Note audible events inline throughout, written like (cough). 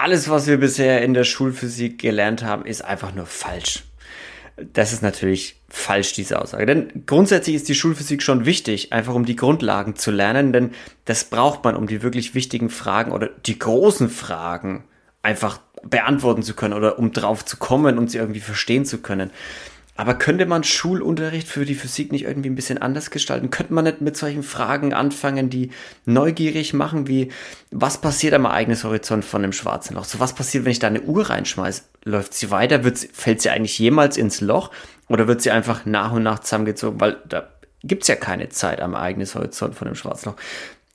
alles, was wir bisher in der Schulphysik gelernt haben, ist einfach nur falsch. Das ist natürlich falsch, diese Aussage. Denn grundsätzlich ist die Schulphysik schon wichtig, einfach um die Grundlagen zu lernen, denn das braucht man, um die wirklich wichtigen Fragen oder die großen Fragen einfach beantworten zu können oder um drauf zu kommen und sie irgendwie verstehen zu können. Aber könnte man Schulunterricht für die Physik nicht irgendwie ein bisschen anders gestalten? Könnte man nicht mit solchen Fragen anfangen, die neugierig machen, wie was passiert am Ereignishorizont von dem schwarzen Loch? So was passiert, wenn ich da eine Uhr reinschmeiße? Läuft sie weiter? Sie, fällt sie eigentlich jemals ins Loch? Oder wird sie einfach nach und nach zusammengezogen? Weil da gibt es ja keine Zeit am Ereignishorizont von dem schwarzen Loch.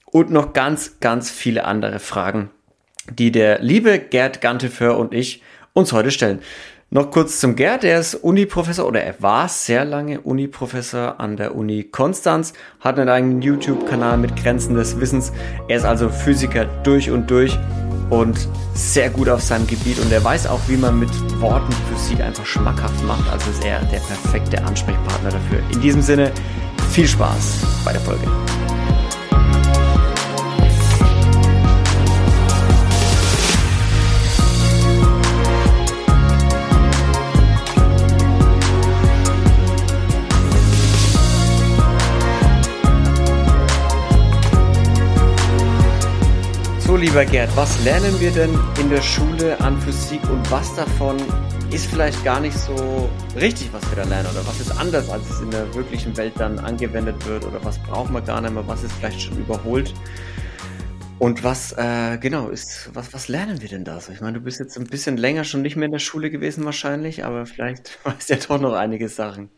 Und noch ganz, ganz viele andere Fragen, die der liebe Gerd Ganteför und ich uns heute stellen. Noch kurz zum Gerd, er ist Uni-Professor oder er war sehr lange Uni-Professor an der Uni Konstanz, hat einen eigenen YouTube-Kanal mit Grenzen des Wissens. Er ist also Physiker durch und durch und sehr gut auf seinem Gebiet und er weiß auch, wie man mit Worten Physik einfach schmackhaft macht. Also ist er der perfekte Ansprechpartner dafür. In diesem Sinne, viel Spaß bei der Folge. Lieber Gerd, was lernen wir denn in der Schule an Physik und was davon ist vielleicht gar nicht so richtig, was wir da lernen oder was ist anders, als es in der wirklichen Welt dann angewendet wird oder was braucht man gar nicht mehr, was ist vielleicht schon überholt und was, äh, genau, ist, was, was lernen wir denn da so? Ich meine, du bist jetzt ein bisschen länger schon nicht mehr in der Schule gewesen wahrscheinlich, aber vielleicht (laughs) weißt du ja doch noch einige Sachen.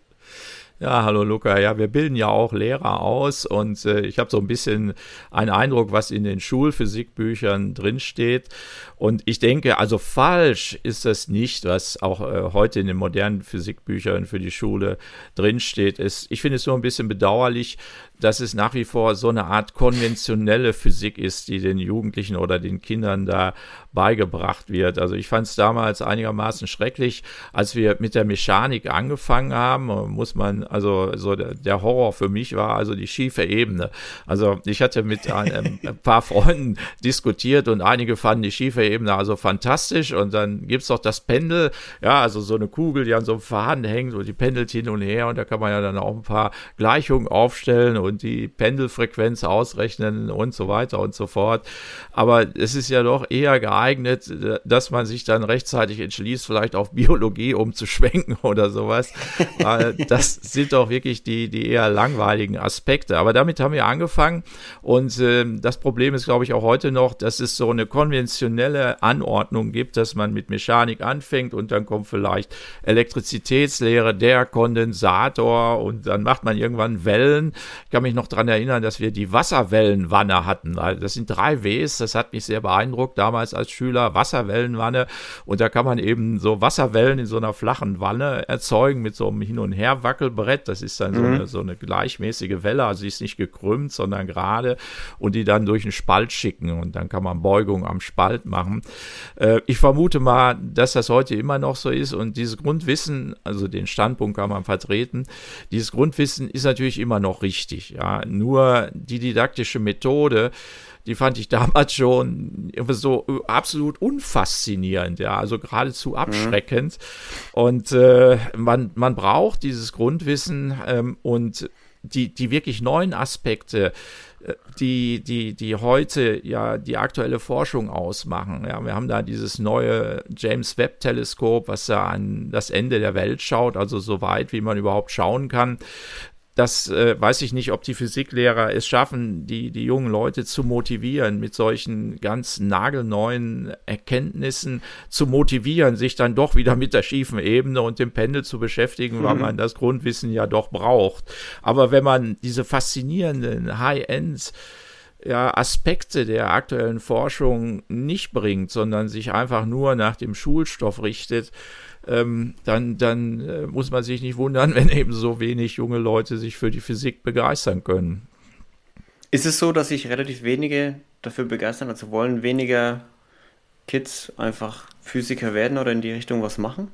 Ja, hallo Luca. Ja, wir bilden ja auch Lehrer aus und äh, ich habe so ein bisschen einen Eindruck, was in den Schulphysikbüchern drinsteht. Und ich denke, also falsch ist das nicht, was auch äh, heute in den modernen Physikbüchern für die Schule drinsteht. Ist, ich finde es so ein bisschen bedauerlich, dass es nach wie vor so eine Art konventionelle Physik ist, die den Jugendlichen oder den Kindern da beigebracht wird. Also ich fand es damals einigermaßen schrecklich, als wir mit der Mechanik angefangen haben, muss man, also so der, Horror für mich war also die schiefe Ebene. Also ich hatte mit ein, (laughs) ein paar Freunden diskutiert und einige fanden die schiefe Ebene also fantastisch und dann gibt es doch das Pendel, ja, also so eine Kugel, die an so einem Faden hängt und die pendelt hin und her und da kann man ja dann auch ein paar Gleichungen aufstellen und die Pendelfrequenz ausrechnen und so weiter und so fort. Aber es ist ja doch eher geeignet, dass man sich dann rechtzeitig entschließt, vielleicht auf Biologie umzuschwenken (laughs) oder sowas. Das sind doch wirklich die, die eher langweiligen Aspekte. Aber damit haben wir angefangen und äh, das Problem ist, glaube ich, auch heute noch, dass es so eine konventionelle Anordnung gibt, dass man mit Mechanik anfängt und dann kommt vielleicht Elektrizitätslehre, der Kondensator und dann macht man irgendwann Wellen. Ich kann mich noch daran erinnern, dass wir die Wasserwellenwanne hatten. Also das sind drei Ws, das hat mich sehr beeindruckt damals als Schüler. Wasserwellenwanne und da kann man eben so Wasserwellen in so einer flachen Wanne erzeugen mit so einem Hin- und Her-Wackelbrett. Das ist dann mhm. so, eine, so eine gleichmäßige Welle, also sie ist nicht gekrümmt, sondern gerade und die dann durch einen Spalt schicken und dann kann man Beugung am Spalt machen. Äh, ich vermute mal, dass das heute immer noch so ist und dieses Grundwissen, also den Standpunkt kann man vertreten, dieses Grundwissen ist natürlich immer noch richtig. Ja, nur die didaktische Methode, die fand ich damals schon so absolut unfaszinierend, ja, also geradezu mhm. abschreckend. Mhm. Und äh, man, man braucht dieses Grundwissen ähm, und die, die wirklich neuen Aspekte, äh, die, die, die heute ja die aktuelle Forschung ausmachen. Ja, wir haben da dieses neue James Webb Teleskop, was da an das Ende der Welt schaut, also so weit, wie man überhaupt schauen kann das äh, weiß ich nicht, ob die Physiklehrer es schaffen, die, die jungen Leute zu motivieren, mit solchen ganz nagelneuen Erkenntnissen zu motivieren, sich dann doch wieder mit der schiefen Ebene und dem Pendel zu beschäftigen, mhm. weil man das Grundwissen ja doch braucht. Aber wenn man diese faszinierenden High-Ends ja, Aspekte der aktuellen Forschung nicht bringt, sondern sich einfach nur nach dem Schulstoff richtet, ähm, dann, dann äh, muss man sich nicht wundern, (laughs) wenn eben so wenig junge Leute sich für die Physik begeistern können. Ist es so, dass sich relativ wenige dafür begeistern, also wollen weniger Kids einfach Physiker werden oder in die Richtung was machen?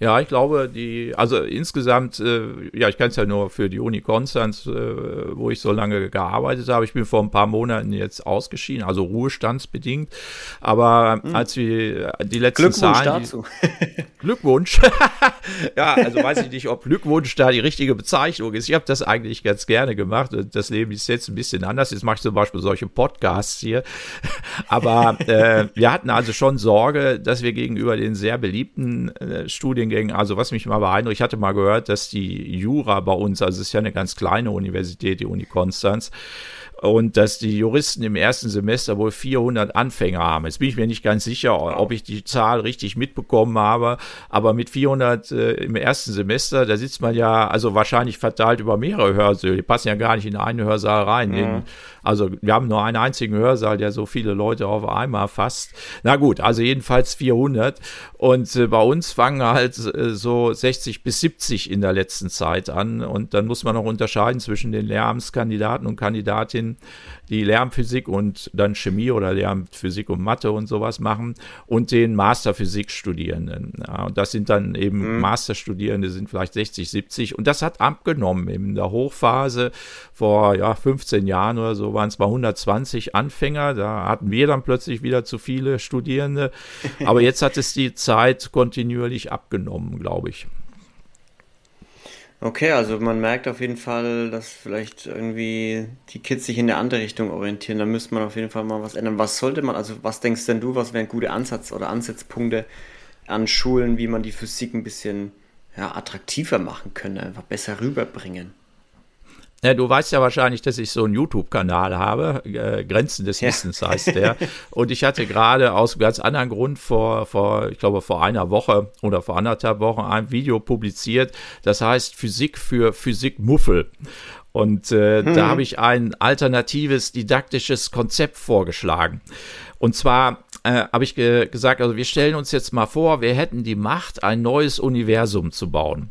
Ja, ich glaube, die, also insgesamt, äh, ja, ich kann es ja nur für die Uni Konstanz, äh, wo ich so lange gearbeitet habe. Ich bin vor ein paar Monaten jetzt ausgeschieden, also ruhestandsbedingt. Aber hm. als wir die letzten Glückwunsch Zahlen. Dazu. Die, (laughs) (laughs) Glückwunsch. ja, also weiß ich nicht, ob Glückwunsch da die richtige Bezeichnung ist. Ich habe das eigentlich ganz gerne gemacht. Das Leben ist jetzt ein bisschen anders. Jetzt mache ich zum Beispiel solche Podcasts hier. (laughs) Aber äh, wir hatten also schon Sorge, dass wir gegenüber den sehr beliebten äh, Studiengängen, also was mich mal beeindruckt, ich hatte mal gehört, dass die Jura bei uns, also es ist ja eine ganz kleine Universität, die Uni Konstanz, und dass die Juristen im ersten Semester wohl 400 Anfänger haben. Jetzt bin ich mir nicht ganz sicher, ob ich die Zahl richtig mitbekommen habe, aber mit 400 äh, im ersten Semester, da sitzt man ja also wahrscheinlich verteilt über mehrere Hörsäle. Die passen ja gar nicht in einen Hörsaal rein. Mhm. In, also wir haben nur einen einzigen Hörsaal, der so viele Leute auf einmal fasst. Na gut, also jedenfalls 400. Und äh, bei uns fangen halt äh, so 60 bis 70 in der letzten Zeit an. Und dann muss man noch unterscheiden zwischen den Lehramtskandidaten und Kandidatinnen, die Lehramtsphysik und dann Chemie oder Lehramtsphysik und Mathe und sowas machen und den Masterphysik-Studierenden. Ja, und das sind dann eben mhm. Masterstudierende, sind vielleicht 60, 70. Und das hat abgenommen in der Hochphase vor ja, 15 Jahren oder so waren es mal 120 Anfänger. Da hatten wir dann plötzlich wieder zu viele Studierende. Aber jetzt hat es die Zeit kontinuierlich abgenommen, glaube ich. Okay, also man merkt auf jeden Fall, dass vielleicht irgendwie die Kids sich in eine andere Richtung orientieren. Da müsste man auf jeden Fall mal was ändern. Was sollte man, also was denkst denn du, was wären gute Ansatz oder Ansatzpunkte an Schulen, wie man die Physik ein bisschen ja, attraktiver machen könnte, einfach besser rüberbringen? Ja, du weißt ja wahrscheinlich, dass ich so einen YouTube-Kanal habe, äh, Grenzen des ja. Wissens heißt der. Und ich hatte gerade aus einem ganz anderen Grund vor, vor, ich glaube, vor einer Woche oder vor anderthalb Wochen ein Video publiziert, das heißt Physik für Physikmuffel. Und äh, hm. da habe ich ein alternatives didaktisches Konzept vorgeschlagen. Und zwar äh, habe ich ge gesagt, also wir stellen uns jetzt mal vor, wir hätten die Macht, ein neues Universum zu bauen.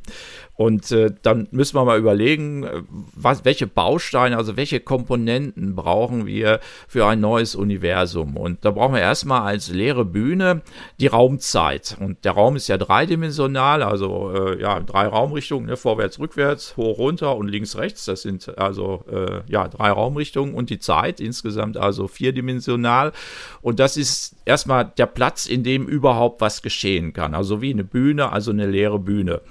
Und äh, dann müssen wir mal überlegen, äh, was, welche Bausteine, also welche Komponenten brauchen wir für ein neues Universum. Und da brauchen wir erstmal als leere Bühne die Raumzeit. Und der Raum ist ja dreidimensional, also äh, ja, drei Raumrichtungen, ne, vorwärts, rückwärts, hoch, runter und links, rechts. Das sind also äh, ja, drei Raumrichtungen und die Zeit insgesamt also vierdimensional. Und das ist erstmal der Platz, in dem überhaupt was geschehen kann. Also wie eine Bühne, also eine leere Bühne.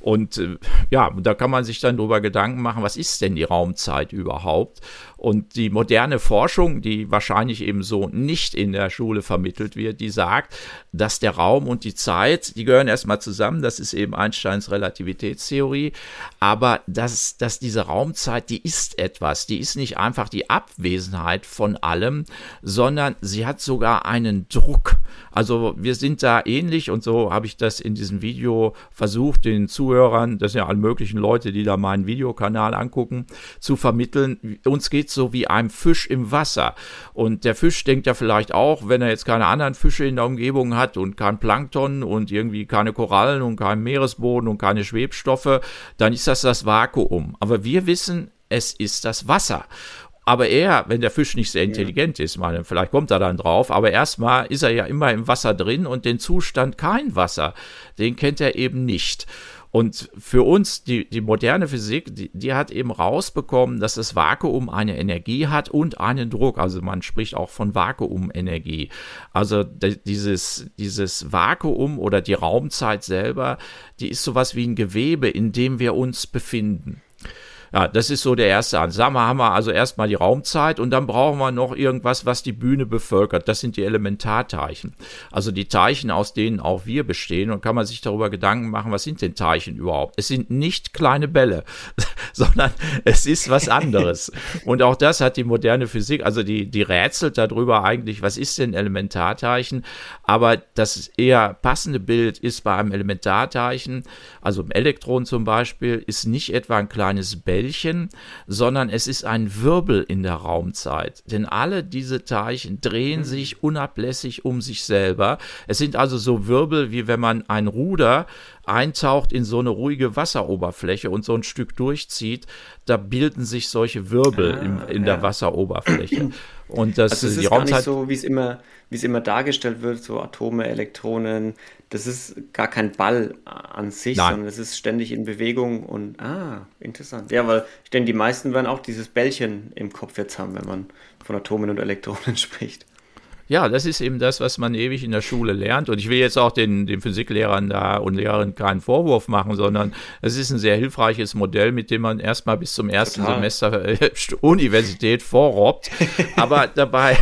Und äh, ja, da kann man sich dann darüber Gedanken machen, was ist denn die Raumzeit überhaupt? Und die moderne Forschung, die wahrscheinlich eben so nicht in der Schule vermittelt wird, die sagt, dass der Raum und die Zeit, die gehören erstmal zusammen, das ist eben Einsteins Relativitätstheorie, aber dass, dass diese Raumzeit, die ist etwas, die ist nicht einfach die Abwesenheit von allem, sondern sie hat sogar einen Druck. Also wir sind da ähnlich und so habe ich das in diesem Video versucht, den Zuhörern, das sind ja alle möglichen Leute, die da meinen Videokanal angucken, zu vermitteln. Uns geht geht so wie einem Fisch im Wasser. Und der Fisch denkt ja vielleicht auch, wenn er jetzt keine anderen Fische in der Umgebung hat und kein Plankton und irgendwie keine Korallen und keinen Meeresboden und keine Schwebstoffe, dann ist das das Vakuum. Aber wir wissen, es ist das Wasser. Aber er, wenn der Fisch nicht sehr intelligent ist, meine, vielleicht kommt er dann drauf, aber erstmal ist er ja immer im Wasser drin und den Zustand kein Wasser, den kennt er eben nicht. Und für uns, die, die moderne Physik, die, die hat eben rausbekommen, dass das Vakuum eine Energie hat und einen Druck. Also man spricht auch von Vakuumenergie. Also dieses, dieses Vakuum oder die Raumzeit selber, die ist sowas wie ein Gewebe, in dem wir uns befinden. Ja, das ist so der erste Ansatz. Wir, haben wir also erstmal die Raumzeit und dann brauchen wir noch irgendwas, was die Bühne bevölkert. Das sind die Elementarteilchen. Also die Teilchen, aus denen auch wir bestehen. Und kann man sich darüber Gedanken machen, was sind denn Teilchen überhaupt? Es sind nicht kleine Bälle, (laughs) sondern es ist was anderes. und auch das hat die moderne Physik, also die, die rätselt darüber eigentlich, was ist denn Elementarteilchen? Aber das eher passende Bild ist bei einem Elementarteilchen, also im Elektron zum Beispiel, ist nicht etwa ein kleines Bälle, Bällchen, sondern es ist ein Wirbel in der Raumzeit. Denn alle diese Teilchen drehen mhm. sich unablässig um sich selber. Es sind also so Wirbel, wie wenn man ein Ruder eintaucht in so eine ruhige Wasseroberfläche und so ein Stück durchzieht, da bilden sich solche Wirbel in, in der Wasseroberfläche. Und (clears throat) das, also es ist Raumzeit gar nicht so, wie es immer, wie es immer dargestellt wird, so Atome, Elektronen. Das ist gar kein Ball an sich, Nein. sondern es ist ständig in Bewegung und ah, interessant. Ja, weil ich denke, die meisten werden auch dieses Bällchen im Kopf jetzt haben, wenn man von Atomen und Elektronen (laughs) spricht. Ja, das ist eben das, was man ewig in der Schule lernt. Und ich will jetzt auch den, den Physiklehrern da und Lehrerinnen keinen Vorwurf machen, sondern es ist ein sehr hilfreiches Modell, mit dem man erstmal bis zum ersten Total. Semester äh, (laughs) Universität vorrobbt. Aber (laughs) dabei,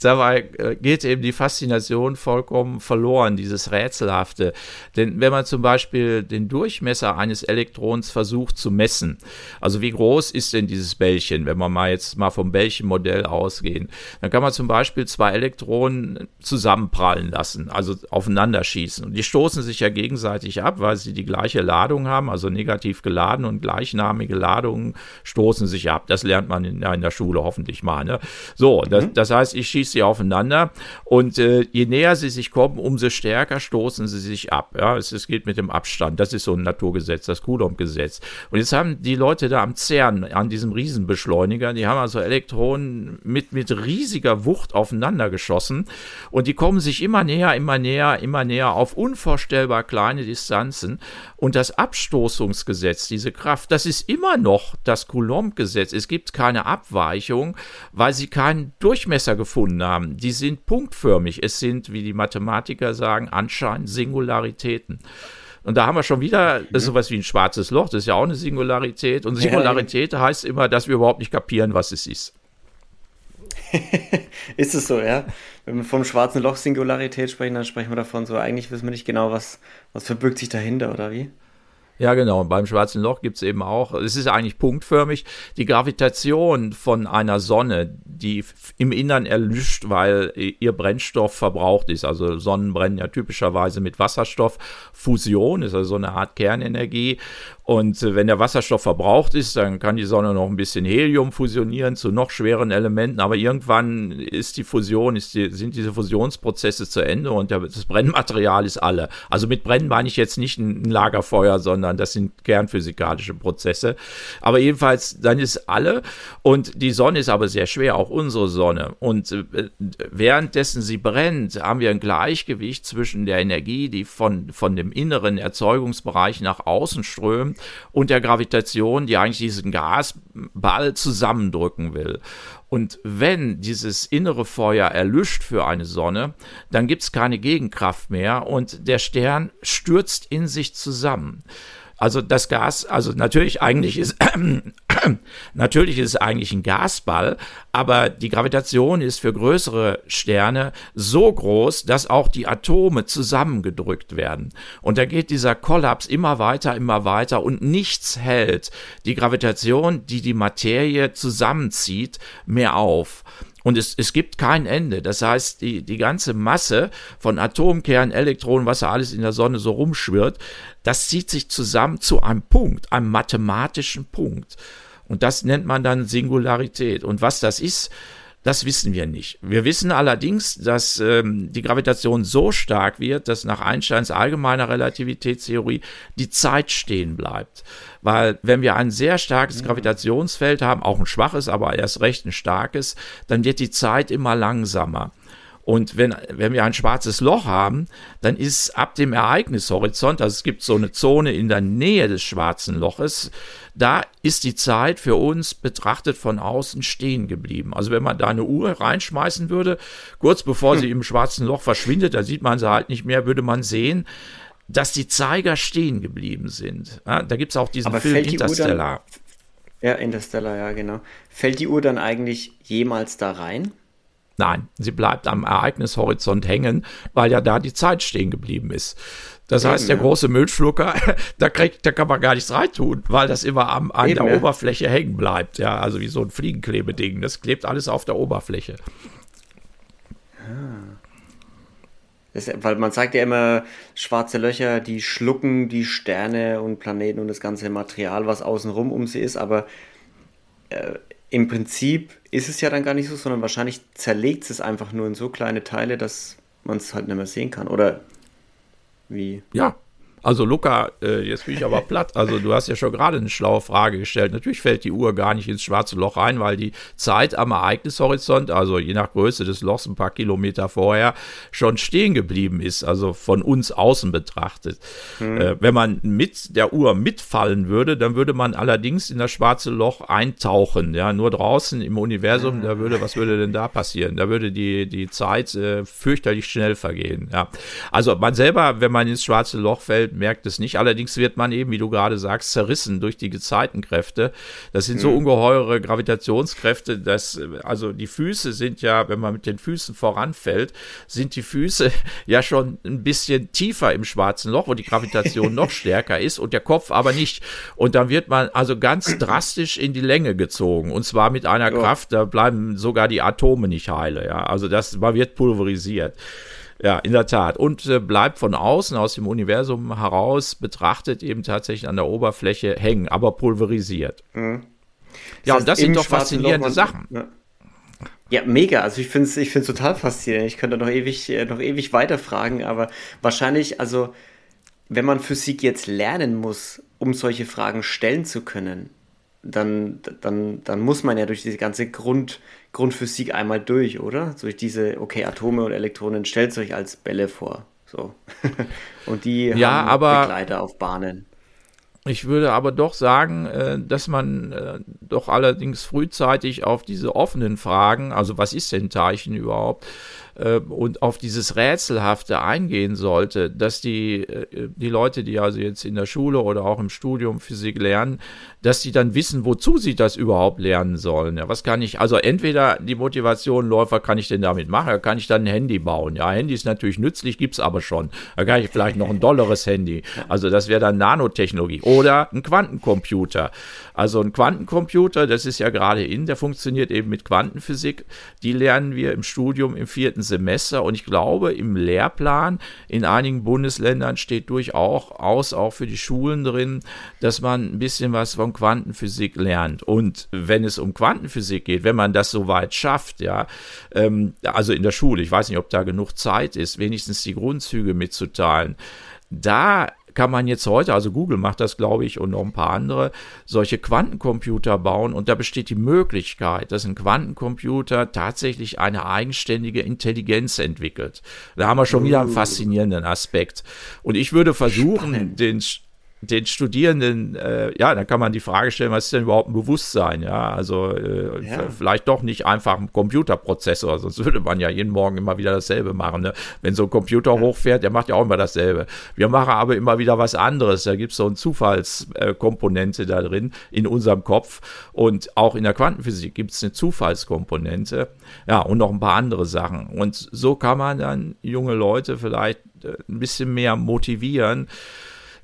dabei äh, geht eben die Faszination vollkommen verloren, dieses Rätselhafte. Denn wenn man zum Beispiel den Durchmesser eines Elektrons versucht zu messen, also wie groß ist denn dieses Bällchen, wenn wir mal jetzt mal vom Bällchenmodell ausgehen, dann kann man zum Beispiel zwei Elektronen Elektronen zusammenprallen lassen, also aufeinander schießen. Und die stoßen sich ja gegenseitig ab, weil sie die gleiche Ladung haben, also negativ geladen und gleichnamige Ladungen stoßen sich ab. Das lernt man in, in der Schule hoffentlich mal. Ne? So, das, mhm. das, heißt, ich schieße sie aufeinander und äh, je näher sie sich kommen, umso stärker stoßen sie sich ab. Ja, es, es geht mit dem Abstand. Das ist so ein Naturgesetz, das Coulomb-Gesetz. Und jetzt haben die Leute da am CERN, an diesem Riesenbeschleuniger, die haben also Elektronen mit, mit riesiger Wucht aufeinander geschossen geschossen und die kommen sich immer näher, immer näher, immer näher auf unvorstellbar kleine Distanzen und das Abstoßungsgesetz, diese Kraft, das ist immer noch das Coulomb-Gesetz. Es gibt keine Abweichung, weil sie keinen Durchmesser gefunden haben. Die sind punktförmig. Es sind, wie die Mathematiker sagen, anscheinend Singularitäten. Und da haben wir schon wieder mhm. sowas wie ein schwarzes Loch, das ist ja auch eine Singularität. Und Singularität heißt immer, dass wir überhaupt nicht kapieren, was es ist. (laughs) ist es so, ja? Wenn wir vom schwarzen Loch Singularität sprechen, dann sprechen wir davon so, eigentlich wissen wir nicht genau, was, was verbirgt sich dahinter, oder wie? Ja, genau. Und beim schwarzen Loch gibt es eben auch, es ist eigentlich punktförmig, die Gravitation von einer Sonne, die im Innern erlischt, weil ihr Brennstoff verbraucht ist. Also Sonnen brennen ja typischerweise mit Wasserstofffusion, ist also so eine Art Kernenergie. Und äh, wenn der Wasserstoff verbraucht ist, dann kann die Sonne noch ein bisschen Helium fusionieren zu noch schweren Elementen. Aber irgendwann ist die Fusion, ist die, sind diese Fusionsprozesse zu Ende und das Brennmaterial ist alle. Also mit Brennen meine ich jetzt nicht ein Lagerfeuer, sondern das sind kernphysikalische Prozesse. Aber jedenfalls, dann ist alle. Und die Sonne ist aber sehr schwer, auch unsere Sonne. Und äh, währenddessen sie brennt, haben wir ein Gleichgewicht zwischen der Energie, die von, von dem inneren Erzeugungsbereich nach außen strömt, und der Gravitation, die eigentlich diesen Gasball zusammendrücken will. Und wenn dieses innere Feuer erlischt für eine Sonne, dann gibt es keine Gegenkraft mehr und der Stern stürzt in sich zusammen. Also das Gas, also natürlich eigentlich ist, (clears throat) natürlich ist es eigentlich ein Gasball, aber die Gravitation ist für größere Sterne so groß, dass auch die Atome zusammengedrückt werden. Und da geht dieser Kollaps immer weiter, immer weiter und nichts hält die Gravitation, die die Materie zusammenzieht, mehr auf. Und es, es gibt kein Ende. Das heißt, die, die ganze Masse von Atomkernen, Elektronen, was da alles in der Sonne so rumschwirrt, das zieht sich zusammen zu einem Punkt, einem mathematischen Punkt. Und das nennt man dann Singularität. Und was das ist, das wissen wir nicht. Wir wissen allerdings, dass ähm, die Gravitation so stark wird, dass nach Einsteins allgemeiner Relativitätstheorie die Zeit stehen bleibt. Weil wenn wir ein sehr starkes Gravitationsfeld haben, auch ein schwaches, aber erst recht ein starkes, dann wird die Zeit immer langsamer. Und wenn, wenn wir ein schwarzes Loch haben, dann ist ab dem Ereignishorizont, also es gibt so eine Zone in der Nähe des schwarzen Loches, da ist die Zeit für uns betrachtet von außen stehen geblieben. Also wenn man da eine Uhr reinschmeißen würde, kurz bevor hm. sie im schwarzen Loch verschwindet, da sieht man sie halt nicht mehr, würde man sehen, dass die Zeiger stehen geblieben sind. Ja, da gibt es auch diesen Aber Film Interstellar. Dann, ja, Interstellar, ja, genau. Fällt die Uhr dann eigentlich jemals da rein? Nein, sie bleibt am Ereignishorizont hängen, weil ja da die Zeit stehen geblieben ist. Das Eben, heißt, der ja. große Müllschlucker, (laughs) da, kriegt, da kann man gar nichts reintun, weil das immer am, an Eben, der ja. Oberfläche hängen bleibt. Ja, also wie so ein Fliegenklebeding. Das klebt alles auf der Oberfläche. Ah. Das, weil man sagt ja immer, schwarze Löcher, die schlucken die Sterne und Planeten und das ganze Material, was außenrum um sie ist, aber äh, im Prinzip ist es ja dann gar nicht so, sondern wahrscheinlich zerlegt es einfach nur in so kleine Teile, dass man es halt nicht mehr sehen kann. Oder wie? Ja, Also Luca, äh, jetzt bin ich aber platt. Also du hast ja schon gerade eine schlaue Frage gestellt. Natürlich fällt die Uhr gar nicht ins schwarze Loch rein, weil die Zeit am Ereignishorizont, also je nach Größe des Lochs ein paar Kilometer vorher, schon stehen geblieben ist, also von uns außen betrachtet. Mhm. Äh, wenn man mit der Uhr mitfallen würde, dann würde man allerdings in das schwarze Loch eintauchen. Ja, nur draußen im Universum, da würde, was würde denn da passieren? Da würde die, die Zeit äh, fürchterlich schnell vergehen. Ja. Also man selber, wenn man ins schwarze Loch fällt, merkt es nicht. Allerdings wird man eben, wie du gerade sagst, zerrissen durch die Gezeitenkräfte. Das sind so mhm. ungeheure Gravitationskräfte, dass, also die Füße sind ja, wenn man mit den Füßen voranfällt, sind die Füße (laughs) ja schon ein bisschen tiefer im schwarzen Loch, wo die Gravitation (laughs) noch stärker ist und der Kopf aber nicht. Und dann wird man also ganz drastisch in die Länge gezogen. Und zwar mit einer ja. Kraft, da bleiben sogar die Atome nicht heile. Ja, also das, man wird pulverisiert. Ja, in der Tat. Und äh, bleibt von außen, aus dem Universum heraus betrachtet, eben tatsächlich an der Oberfläche hängen, aber pulverisiert. Mhm. Ja, und das sind doch faszinierende Loch, Sachen. Ja. Ja, mega. Also ich finde es ich find's total faszinierend. Ich könnte noch ewig, äh, noch ewig weiterfragen, aber wahrscheinlich, also wenn man Physik jetzt lernen muss, um solche Fragen stellen zu können, dann, dann, dann muss man ja durch diese ganze Grund, Grundphysik einmal durch, oder? Durch diese, okay, Atome und Elektronen stellt euch als Bälle vor. So. (laughs) und die ja, haben aber Begleiter auf Bahnen. Ich würde aber doch sagen, äh, dass man äh, doch allerdings frühzeitig auf diese offenen Fragen, also was ist denn Teilchen überhaupt, äh, und auf dieses Rätselhafte eingehen sollte, dass die, äh, die Leute, die also jetzt in der Schule oder auch im Studium Physik lernen, dass sie dann wissen, wozu sie das überhaupt lernen sollen. Ja, was kann ich, also entweder die Motivation läuft, was kann ich denn damit machen? Kann ich dann ein Handy bauen. Ja, Handy ist natürlich nützlich, gibt es aber schon. Da kann ich vielleicht noch ein dolleres Handy. Also das wäre dann Nanotechnologie. Oder ein Quantencomputer. Also ein Quantencomputer, das ist ja gerade in, der funktioniert eben mit Quantenphysik. Die lernen wir im Studium im vierten Semester und ich glaube, im Lehrplan in einigen Bundesländern steht durchaus auch für die Schulen drin, dass man ein bisschen was von Quantenphysik lernt. Und wenn es um Quantenphysik geht, wenn man das soweit schafft, ja, ähm, also in der Schule, ich weiß nicht, ob da genug Zeit ist, wenigstens die Grundzüge mitzuteilen, da kann man jetzt heute, also Google macht das, glaube ich, und noch ein paar andere, solche Quantencomputer bauen und da besteht die Möglichkeit, dass ein Quantencomputer tatsächlich eine eigenständige Intelligenz entwickelt. Da haben wir schon wieder einen faszinierenden Aspekt. Und ich würde versuchen, Spannend. den den Studierenden, äh, ja, dann kann man die Frage stellen, was ist denn überhaupt ein Bewusstsein? Ja, also äh, ja. vielleicht doch nicht einfach ein Computerprozessor, sonst würde man ja jeden Morgen immer wieder dasselbe machen. Ne? Wenn so ein Computer ja. hochfährt, der macht ja auch immer dasselbe. Wir machen aber immer wieder was anderes. Da gibt es so eine Zufallskomponente da drin in unserem Kopf und auch in der Quantenphysik gibt es eine Zufallskomponente. Ja, und noch ein paar andere Sachen. Und so kann man dann junge Leute vielleicht äh, ein bisschen mehr motivieren,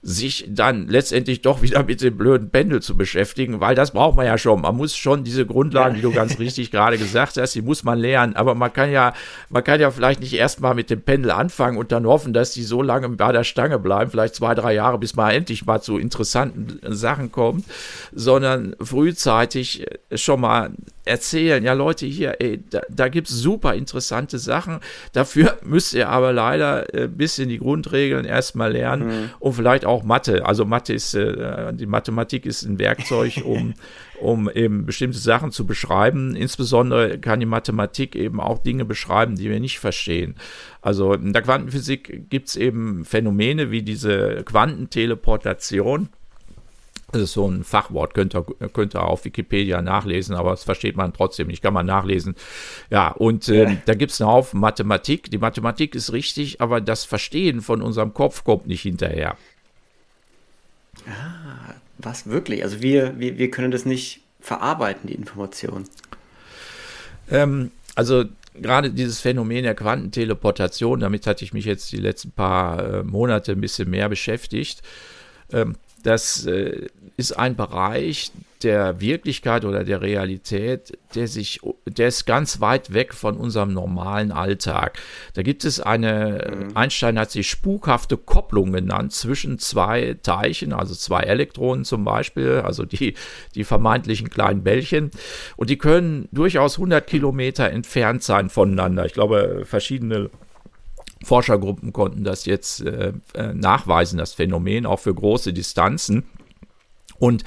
sich dann letztendlich doch wieder mit dem blöden Pendel zu beschäftigen, weil das braucht man ja schon. Man muss schon diese Grundlagen, die du ganz richtig gerade (laughs) gesagt hast, die muss man lernen. Aber man kann ja, man kann ja vielleicht nicht erstmal mit dem Pendel anfangen und dann hoffen, dass die so lange bei der Stange bleiben, vielleicht zwei, drei Jahre, bis man endlich mal zu interessanten Sachen kommt, sondern frühzeitig schon mal erzählen, ja Leute, hier, ey, da, da gibt es super interessante Sachen. Dafür (laughs) müsst ihr aber leider ein bisschen die Grundregeln erstmal lernen mhm. und vielleicht auch Mathe. Also Mathe ist, äh, die Mathematik ist ein Werkzeug, (laughs) um, um eben bestimmte Sachen zu beschreiben. Insbesondere kann die Mathematik eben auch Dinge beschreiben, die wir nicht verstehen. Also in der Quantenphysik gibt es eben Phänomene wie diese Quantenteleportation das ist so ein Fachwort, könnt ihr, könnt ihr auf Wikipedia nachlesen, aber das versteht man trotzdem nicht, kann man nachlesen. Ja, und äh, ja. da gibt es einen Haufen Mathematik. Die Mathematik ist richtig, aber das Verstehen von unserem Kopf kommt nicht hinterher. Ah, was wirklich? Also wir, wir, wir können das nicht verarbeiten, die Information. Ähm, also gerade dieses Phänomen der Quantenteleportation, damit hatte ich mich jetzt die letzten paar äh, Monate ein bisschen mehr beschäftigt. Ähm, das äh, ist ein Bereich der Wirklichkeit oder der Realität, der sich, der ist ganz weit weg von unserem normalen Alltag. Da gibt es eine, mhm. Einstein hat sie spukhafte Kopplung genannt zwischen zwei Teilchen, also zwei Elektronen zum Beispiel, also die, die vermeintlichen kleinen Bällchen. Und die können durchaus 100 Kilometer entfernt sein voneinander. Ich glaube, verschiedene Forschergruppen konnten das jetzt äh, äh nachweisen, das Phänomen, auch für große Distanzen. Und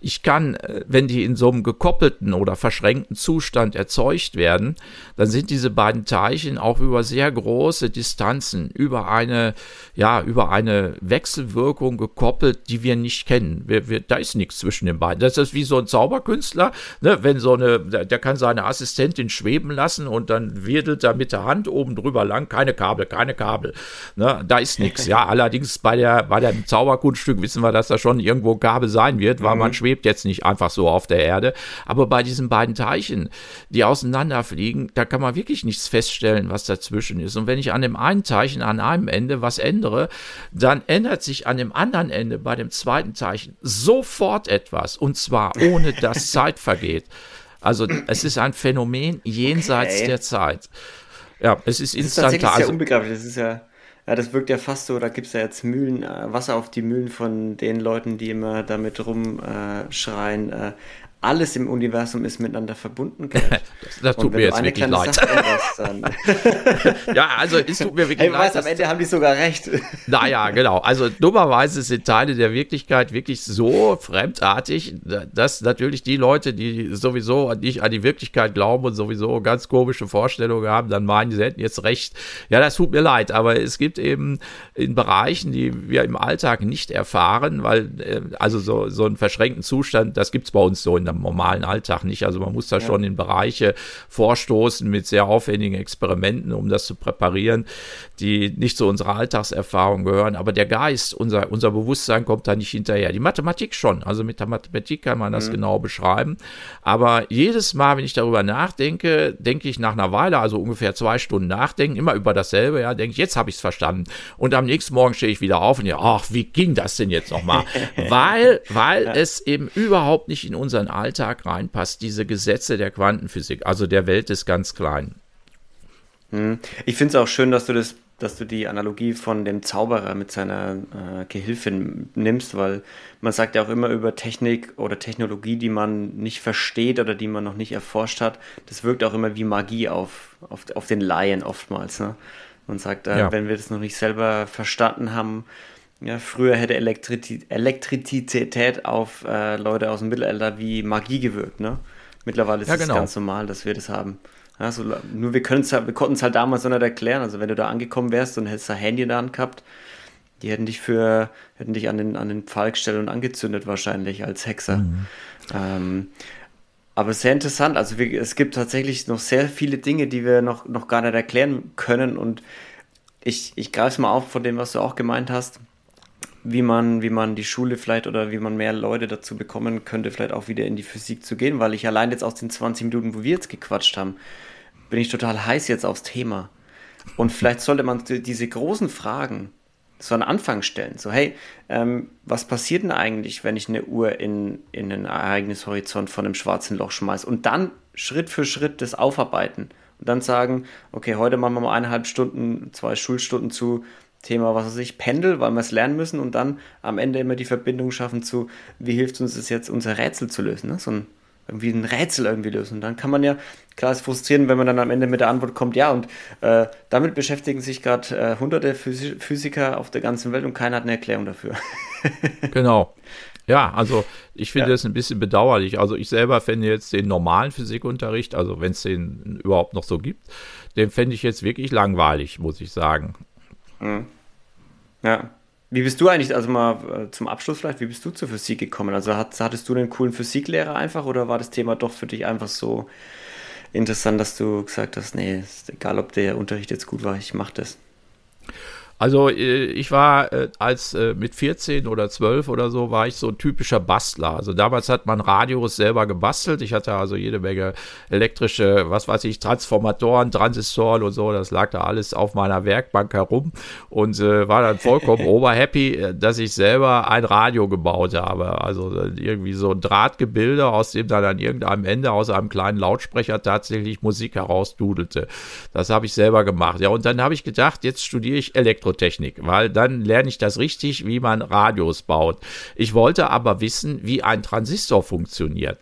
ich kann, äh, wenn die in so einem gekoppelten oder verschränkten Zustand erzeugt werden, dann sind diese beiden Teilchen auch über sehr große Distanzen, über eine, ja, über eine Wechselwirkung gekoppelt, die wir nicht kennen. Wir, wir, da ist nichts zwischen den beiden. Das ist wie so ein Zauberkünstler, ne? wenn so eine, der, der kann seine Assistentin schweben lassen und dann wedelt er mit der Hand oben drüber lang, keine Kabel, keine Kabel. Ne? Da ist nichts. Ja, (laughs) allerdings bei der, bei dem Zauberkunststück wissen wir, dass da schon irgendwo Kabel sein wird, weil mhm. man schwebt jetzt nicht einfach so auf der Erde. Aber bei diesen beiden Teilchen, die auseinanderfliegen, da kann man wirklich nichts feststellen, was dazwischen ist. Und wenn ich an dem einen Teilchen an einem Ende was ändere, dann ändert sich an dem anderen Ende bei dem zweiten Teilchen sofort etwas. Und zwar ohne dass (laughs) Zeit vergeht. Also es ist ein Phänomen jenseits okay. der Zeit. Ja, es ist instantan. Das ist also, unbegreiflich. Das ist ja ja, das wirkt ja fast so, da gibt es ja jetzt Mühlen, äh, Wasser auf die Mühlen von den Leuten, die immer damit rumschreien. Äh, alles im Universum ist miteinander verbunden. (laughs) das, das tut mir jetzt wirklich leid. (laughs) ja, also es tut mir wirklich hey, leid. Weißt, am Ende haben die sogar recht. (laughs) naja, genau. Also dummerweise sind Teile der Wirklichkeit wirklich so fremdartig, dass natürlich die Leute, die sowieso nicht an die Wirklichkeit glauben und sowieso ganz komische Vorstellungen haben, dann meinen, sie hätten jetzt recht. Ja, das tut mir leid, aber es gibt eben in Bereichen, die wir im Alltag nicht erfahren, weil äh, also so, so einen verschränkten Zustand, das gibt es bei uns so in der normalen Alltag nicht. Also man muss da ja. schon in Bereiche vorstoßen mit sehr aufwendigen Experimenten, um das zu präparieren, die nicht zu unserer Alltagserfahrung gehören. Aber der Geist, unser, unser Bewusstsein kommt da nicht hinterher. Die Mathematik schon. Also mit der Mathematik kann man das mhm. genau beschreiben. Aber jedes Mal, wenn ich darüber nachdenke, denke ich nach einer Weile, also ungefähr zwei Stunden nachdenken, immer über dasselbe, ja, denke ich, jetzt habe ich es verstanden. Und am nächsten Morgen stehe ich wieder auf und ja, ach, wie ging das denn jetzt nochmal? (laughs) weil, weil ja. es eben überhaupt nicht in unseren Alltag Alltag reinpasst, diese Gesetze der Quantenphysik, also der Welt des ganz Kleinen. Hm. Ich finde es auch schön, dass du das, dass du die Analogie von dem Zauberer mit seiner äh, Gehilfin nimmst, weil man sagt ja auch immer über Technik oder Technologie, die man nicht versteht oder die man noch nicht erforscht hat, das wirkt auch immer wie Magie auf, auf, auf den Laien oftmals. Ne? Man sagt, äh, ja. wenn wir das noch nicht selber verstanden haben, ja, früher hätte Elektrizität, Elektrizität auf äh, Leute aus dem Mittelalter wie Magie gewirkt, ne? Mittlerweile ist es ja, genau. ganz normal, dass wir das haben. Ja, so, nur wir, halt, wir konnten es halt damals noch nicht erklären. Also wenn du da angekommen wärst und hättest ein Handy in der Hand gehabt, die hätten dich für, hätten dich an den, an den Pfahl gestellt und angezündet wahrscheinlich als Hexer. Mhm. Ähm, aber sehr interessant. Also wir, es gibt tatsächlich noch sehr viele Dinge, die wir noch, noch gar nicht erklären können. Und ich, ich greife es mal auf von dem, was du auch gemeint hast wie man, wie man die Schule vielleicht oder wie man mehr Leute dazu bekommen könnte, vielleicht auch wieder in die Physik zu gehen, weil ich allein jetzt aus den 20 Minuten, wo wir jetzt gequatscht haben, bin ich total heiß jetzt aufs Thema. Und vielleicht sollte man diese großen Fragen so an Anfang stellen. So, hey, ähm, was passiert denn eigentlich, wenn ich eine Uhr in, in einen Ereignishorizont von einem schwarzen Loch schmeiße? Und dann Schritt für Schritt das aufarbeiten. Und dann sagen, okay, heute machen wir mal eineinhalb Stunden, zwei Schulstunden zu Thema, was weiß ich, Pendel, weil wir es lernen müssen und dann am Ende immer die Verbindung schaffen zu, wie hilft uns das jetzt, unser Rätsel zu lösen, ne? so ein, irgendwie ein Rätsel irgendwie lösen. Und dann kann man ja, klar ist frustrierend, wenn man dann am Ende mit der Antwort kommt, ja, und äh, damit beschäftigen sich gerade äh, hunderte Physi Physiker auf der ganzen Welt und keiner hat eine Erklärung dafür. (laughs) genau. Ja, also ich finde ja. das ein bisschen bedauerlich. Also ich selber fände jetzt den normalen Physikunterricht, also wenn es den überhaupt noch so gibt, den fände ich jetzt wirklich langweilig, muss ich sagen. Mhm. Ja. Wie bist du eigentlich, also mal äh, zum Abschluss vielleicht, wie bist du zur Physik gekommen? Also hat, hattest du einen coolen Physiklehrer einfach oder war das Thema doch für dich einfach so interessant, dass du gesagt hast, nee, ist egal ob der Unterricht jetzt gut war, ich mach das? Also äh, ich war äh, als äh, mit 14 oder 12 oder so war ich so ein typischer Bastler. Also damals hat man Radios selber gebastelt. Ich hatte also jede Menge elektrische, was weiß ich, Transformatoren, Transistoren und so. Das lag da alles auf meiner Werkbank herum und äh, war dann vollkommen (laughs) oberhappy, dass ich selber ein Radio gebaut habe. Also irgendwie so ein Drahtgebilde, aus dem dann an irgendeinem Ende aus einem kleinen Lautsprecher tatsächlich Musik herausdudelte. Das habe ich selber gemacht. Ja, und dann habe ich gedacht, jetzt studiere ich Elektrik Elektrotechnik, weil dann lerne ich das richtig, wie man Radios baut. Ich wollte aber wissen, wie ein Transistor funktioniert.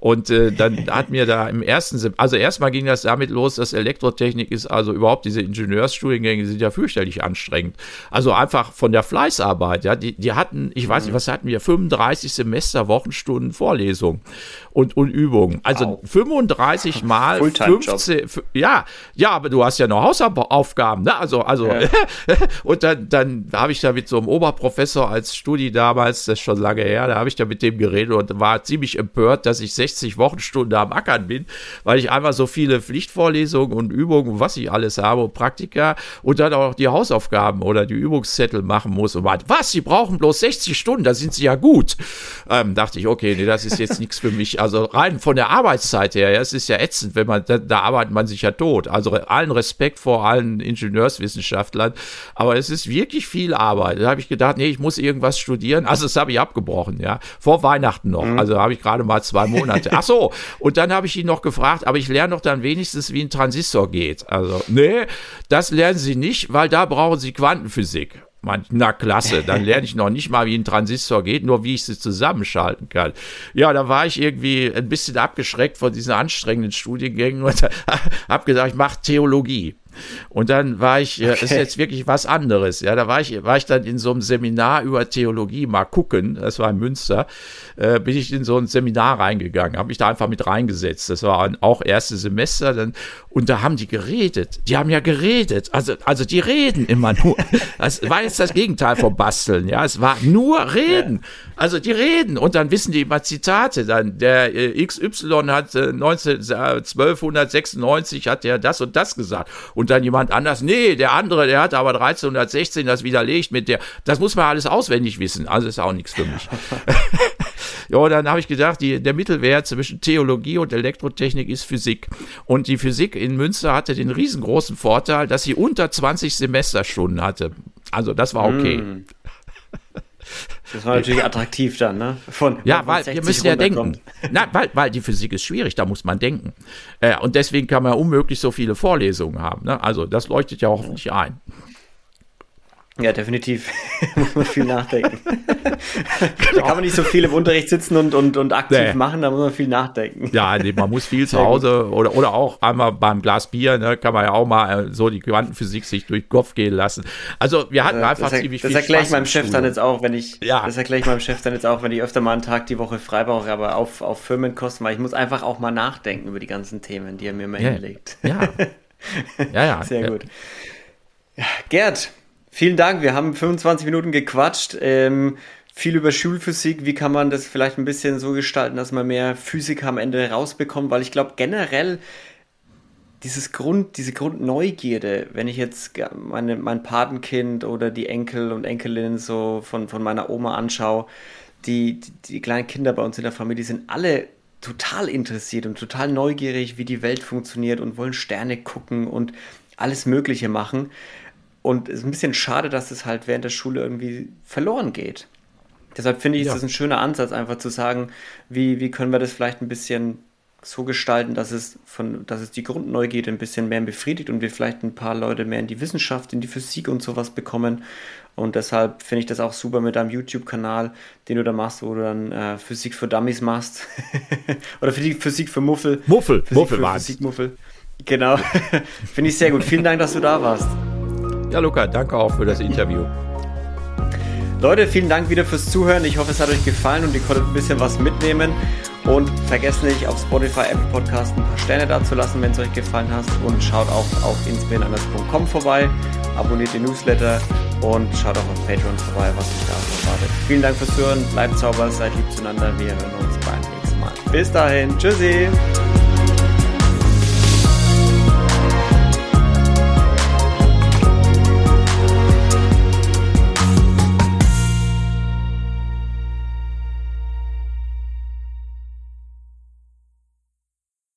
Und äh, dann hat mir da im ersten, Sem also erstmal ging das damit los, dass Elektrotechnik ist, also überhaupt diese Ingenieursstudiengänge sind ja fürchterlich anstrengend. Also einfach von der Fleißarbeit, ja, die, die hatten, ich weiß nicht, was hatten wir, 35 Semester, Wochenstunden Vorlesung und, und Übungen. Also wow. 35 (laughs) mal 15, ja, ja, aber du hast ja noch Hausaufgaben, ne? Also, also, ja. (laughs) und dann, dann habe ich da mit so einem Oberprofessor als Studi damals, das ist schon lange her, da habe ich da mit dem geredet und war ziemlich empört, dass ich 60 Wochenstunden am Ackern bin, weil ich einfach so viele Pflichtvorlesungen und Übungen, was ich alles habe, und Praktika und dann auch die Hausaufgaben oder die Übungszettel machen muss und meinte, was, Sie brauchen bloß 60 Stunden, da sind Sie ja gut. Ähm, dachte ich, okay, nee, das ist jetzt nichts für mich. Also rein von der Arbeitszeit her, ja, es ist ja ätzend, wenn man, da, da arbeitet man sich ja tot. Also allen Respekt vor allen Ingenieurswissenschaftlern, aber es ist wirklich viel Arbeit. Da habe ich gedacht, nee, ich muss irgendwas studieren. Also das habe ich abgebrochen, ja, vor Weihnachten noch. Mhm. Also habe ich gerade mal zwei Monate. Ach so, und dann habe ich ihn noch gefragt, aber ich lerne doch dann wenigstens, wie ein Transistor geht. Also, nee, das lernen Sie nicht, weil da brauchen Sie Quantenphysik. Man, na klasse, dann lerne ich noch nicht mal, wie ein Transistor geht, nur wie ich sie zusammenschalten kann. Ja, da war ich irgendwie ein bisschen abgeschreckt von diesen anstrengenden Studiengängen und (laughs) habe gesagt, ich mache Theologie. Und dann war ich, okay. ist jetzt wirklich was anderes. Ja, da war ich, war ich dann in so einem Seminar über Theologie mal gucken. Das war in Münster. Äh, bin ich in so ein Seminar reingegangen, habe mich da einfach mit reingesetzt. Das war auch erste Semester. Dann, und da haben die geredet. Die haben ja geredet. Also, also die reden immer nur. (laughs) Das war jetzt das Gegenteil vom Basteln. Ja, es war nur reden. Also die reden und dann wissen die immer Zitate. Dann der äh, XY hat äh, 19, äh, 1296 hat der das und das gesagt und dann jemand anders, nee, der andere, der hat aber 1316 das widerlegt mit der, das muss man alles auswendig wissen, also ist auch nichts für mich. (laughs) ja, dann habe ich gedacht, die, der Mittelwert zwischen Theologie und Elektrotechnik ist Physik. Und die Physik in Münster hatte den riesengroßen Vorteil, dass sie unter 20 Semesterstunden hatte. Also das war okay. Mm. Das war natürlich attraktiv dann, ne? Von, ja, weil wir müssen ja denken. Na, weil, weil die Physik ist schwierig, da muss man denken. Äh, und deswegen kann man ja unmöglich so viele Vorlesungen haben. Ne? Also das leuchtet ja hoffentlich ein. Ja, definitiv. (laughs) muss man viel nachdenken. (laughs) da kann man nicht so viel im Unterricht sitzen und, und, und aktiv nee. machen, da muss man viel nachdenken. Ja, nee, man muss viel (laughs) zu Hause oder, oder auch einmal beim Glas Bier, ne, kann man ja auch mal äh, so die Quantenphysik sich durch den Kopf gehen lassen. Also wir hatten ja, einfach das ziemlich das viel Das erkläre ich meinem Chef dann jetzt auch, wenn ich, ja. das erkläre ich meinem Chef dann jetzt auch, wenn ich öfter mal einen Tag die Woche frei brauche, aber auf, auf Firmenkosten, weil ich muss einfach auch mal nachdenken über die ganzen Themen, die er mir immer ja. hinlegt. Ja. ja, ja. Sehr gut. Gerd, Vielen Dank. Wir haben 25 Minuten gequatscht. Ähm, viel über Schulphysik. Wie kann man das vielleicht ein bisschen so gestalten, dass man mehr Physik am Ende rausbekommt? Weil ich glaube, generell dieses Grund, diese Grundneugierde, wenn ich jetzt meine, mein Patenkind oder die Enkel und Enkelinnen so von, von meiner Oma anschaue, die, die, die kleinen Kinder bei uns in der Familie sind alle total interessiert und total neugierig, wie die Welt funktioniert und wollen Sterne gucken und alles Mögliche machen. Und es ist ein bisschen schade, dass es halt während der Schule irgendwie verloren geht. Deshalb finde ich, ja. ist das ein schöner Ansatz, einfach zu sagen, wie, wie können wir das vielleicht ein bisschen so gestalten, dass es von, dass es die Grundneugierde ein bisschen mehr befriedigt und wir vielleicht ein paar Leute mehr in die Wissenschaft, in die Physik und sowas bekommen. Und deshalb finde ich das auch super mit deinem YouTube-Kanal, den du da machst, wo du dann äh, Physik für Dummies machst. (laughs) Oder für die Physik für Muffel. Muffel, Physik Muffel für Physik Muffel. Genau. (laughs) finde ich sehr gut. Vielen Dank, dass du da warst. Ja, Luca, danke auch für das Interview. Leute, vielen Dank wieder fürs Zuhören. Ich hoffe, es hat euch gefallen und ihr konntet ein bisschen was mitnehmen. Und vergesst nicht, auf Spotify, Apple Podcast ein paar Sterne dazulassen, wenn es euch gefallen hat. Und schaut auch auf inspirenanders.com vorbei, abonniert den Newsletter und schaut auch auf Patreon vorbei, was euch da erwartet. Vielen Dank fürs Hören, bleibt sauber, seid lieb zueinander. Wir hören uns beim nächsten Mal. Bis dahin, tschüssi!